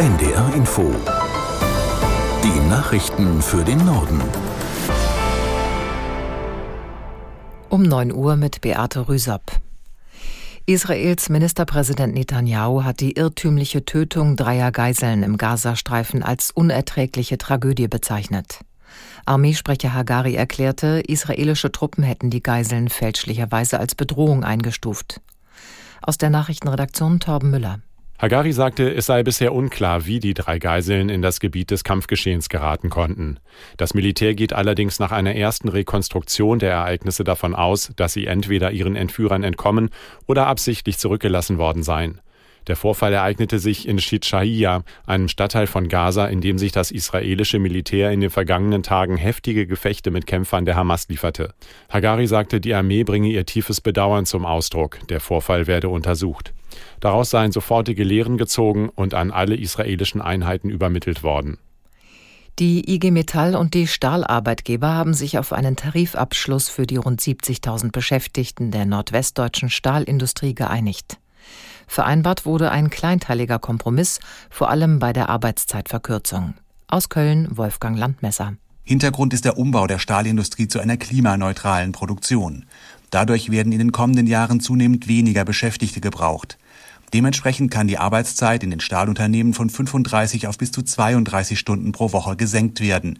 NDR Info. Die Nachrichten für den Norden. Um 9 Uhr mit Beate Rüsop. Israels Ministerpräsident Netanyahu hat die irrtümliche Tötung dreier Geiseln im Gazastreifen als unerträgliche Tragödie bezeichnet. Armeesprecher Hagari erklärte, israelische Truppen hätten die Geiseln fälschlicherweise als Bedrohung eingestuft. Aus der Nachrichtenredaktion Torben Müller. Hagari sagte, es sei bisher unklar, wie die drei Geiseln in das Gebiet des Kampfgeschehens geraten konnten. Das Militär geht allerdings nach einer ersten Rekonstruktion der Ereignisse davon aus, dass sie entweder ihren Entführern entkommen oder absichtlich zurückgelassen worden seien. Der Vorfall ereignete sich in Shitshaiya, einem Stadtteil von Gaza, in dem sich das israelische Militär in den vergangenen Tagen heftige Gefechte mit Kämpfern der Hamas lieferte. Hagari sagte, die Armee bringe ihr tiefes Bedauern zum Ausdruck. Der Vorfall werde untersucht. Daraus seien sofortige Lehren gezogen und an alle israelischen Einheiten übermittelt worden. Die IG Metall und die Stahlarbeitgeber haben sich auf einen Tarifabschluss für die rund 70.000 Beschäftigten der nordwestdeutschen Stahlindustrie geeinigt. Vereinbart wurde ein kleinteiliger Kompromiss, vor allem bei der Arbeitszeitverkürzung. Aus Köln Wolfgang Landmesser. Hintergrund ist der Umbau der Stahlindustrie zu einer klimaneutralen Produktion. Dadurch werden in den kommenden Jahren zunehmend weniger Beschäftigte gebraucht. Dementsprechend kann die Arbeitszeit in den Stahlunternehmen von 35 auf bis zu 32 Stunden pro Woche gesenkt werden.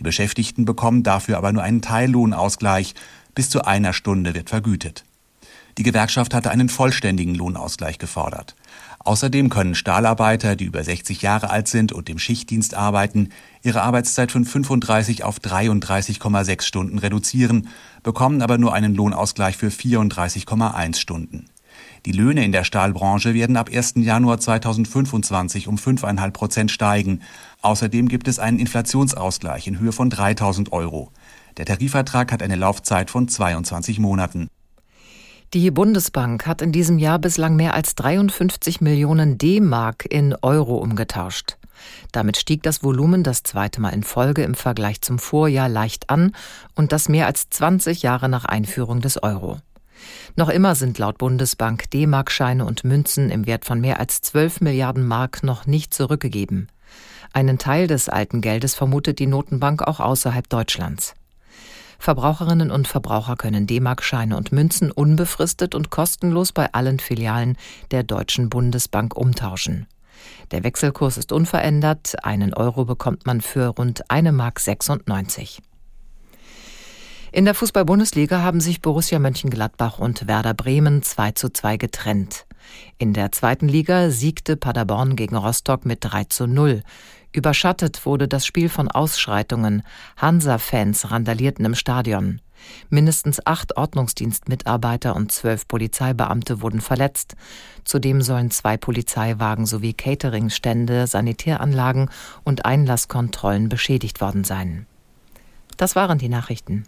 Die Beschäftigten bekommen dafür aber nur einen Teillohnausgleich. Bis zu einer Stunde wird vergütet. Die Gewerkschaft hatte einen vollständigen Lohnausgleich gefordert. Außerdem können Stahlarbeiter, die über 60 Jahre alt sind und im Schichtdienst arbeiten, ihre Arbeitszeit von 35 auf 33,6 Stunden reduzieren, bekommen aber nur einen Lohnausgleich für 34,1 Stunden. Die Löhne in der Stahlbranche werden ab 1. Januar 2025 um 5,5 Prozent steigen. Außerdem gibt es einen Inflationsausgleich in Höhe von 3000 Euro. Der Tarifvertrag hat eine Laufzeit von 22 Monaten. Die Bundesbank hat in diesem Jahr bislang mehr als 53 Millionen D-Mark in Euro umgetauscht. Damit stieg das Volumen das zweite Mal in Folge im Vergleich zum Vorjahr leicht an und das mehr als 20 Jahre nach Einführung des Euro. Noch immer sind laut Bundesbank D-Mark-Scheine und Münzen im Wert von mehr als 12 Milliarden Mark noch nicht zurückgegeben. Einen Teil des alten Geldes vermutet die Notenbank auch außerhalb Deutschlands. Verbraucherinnen und Verbraucher können D-Mark-Scheine und Münzen unbefristet und kostenlos bei allen Filialen der Deutschen Bundesbank umtauschen. Der Wechselkurs ist unverändert. Einen Euro bekommt man für rund 1,96 Mark 96. In der Fußball-Bundesliga haben sich Borussia Mönchengladbach und Werder Bremen 2 zu 2 getrennt. In der zweiten Liga siegte Paderborn gegen Rostock mit 3 zu 0. Überschattet wurde das Spiel von Ausschreitungen. Hansa-Fans randalierten im Stadion. Mindestens acht Ordnungsdienstmitarbeiter und zwölf Polizeibeamte wurden verletzt. Zudem sollen zwei Polizeiwagen sowie Cateringstände, Sanitäranlagen und Einlasskontrollen beschädigt worden sein. Das waren die Nachrichten.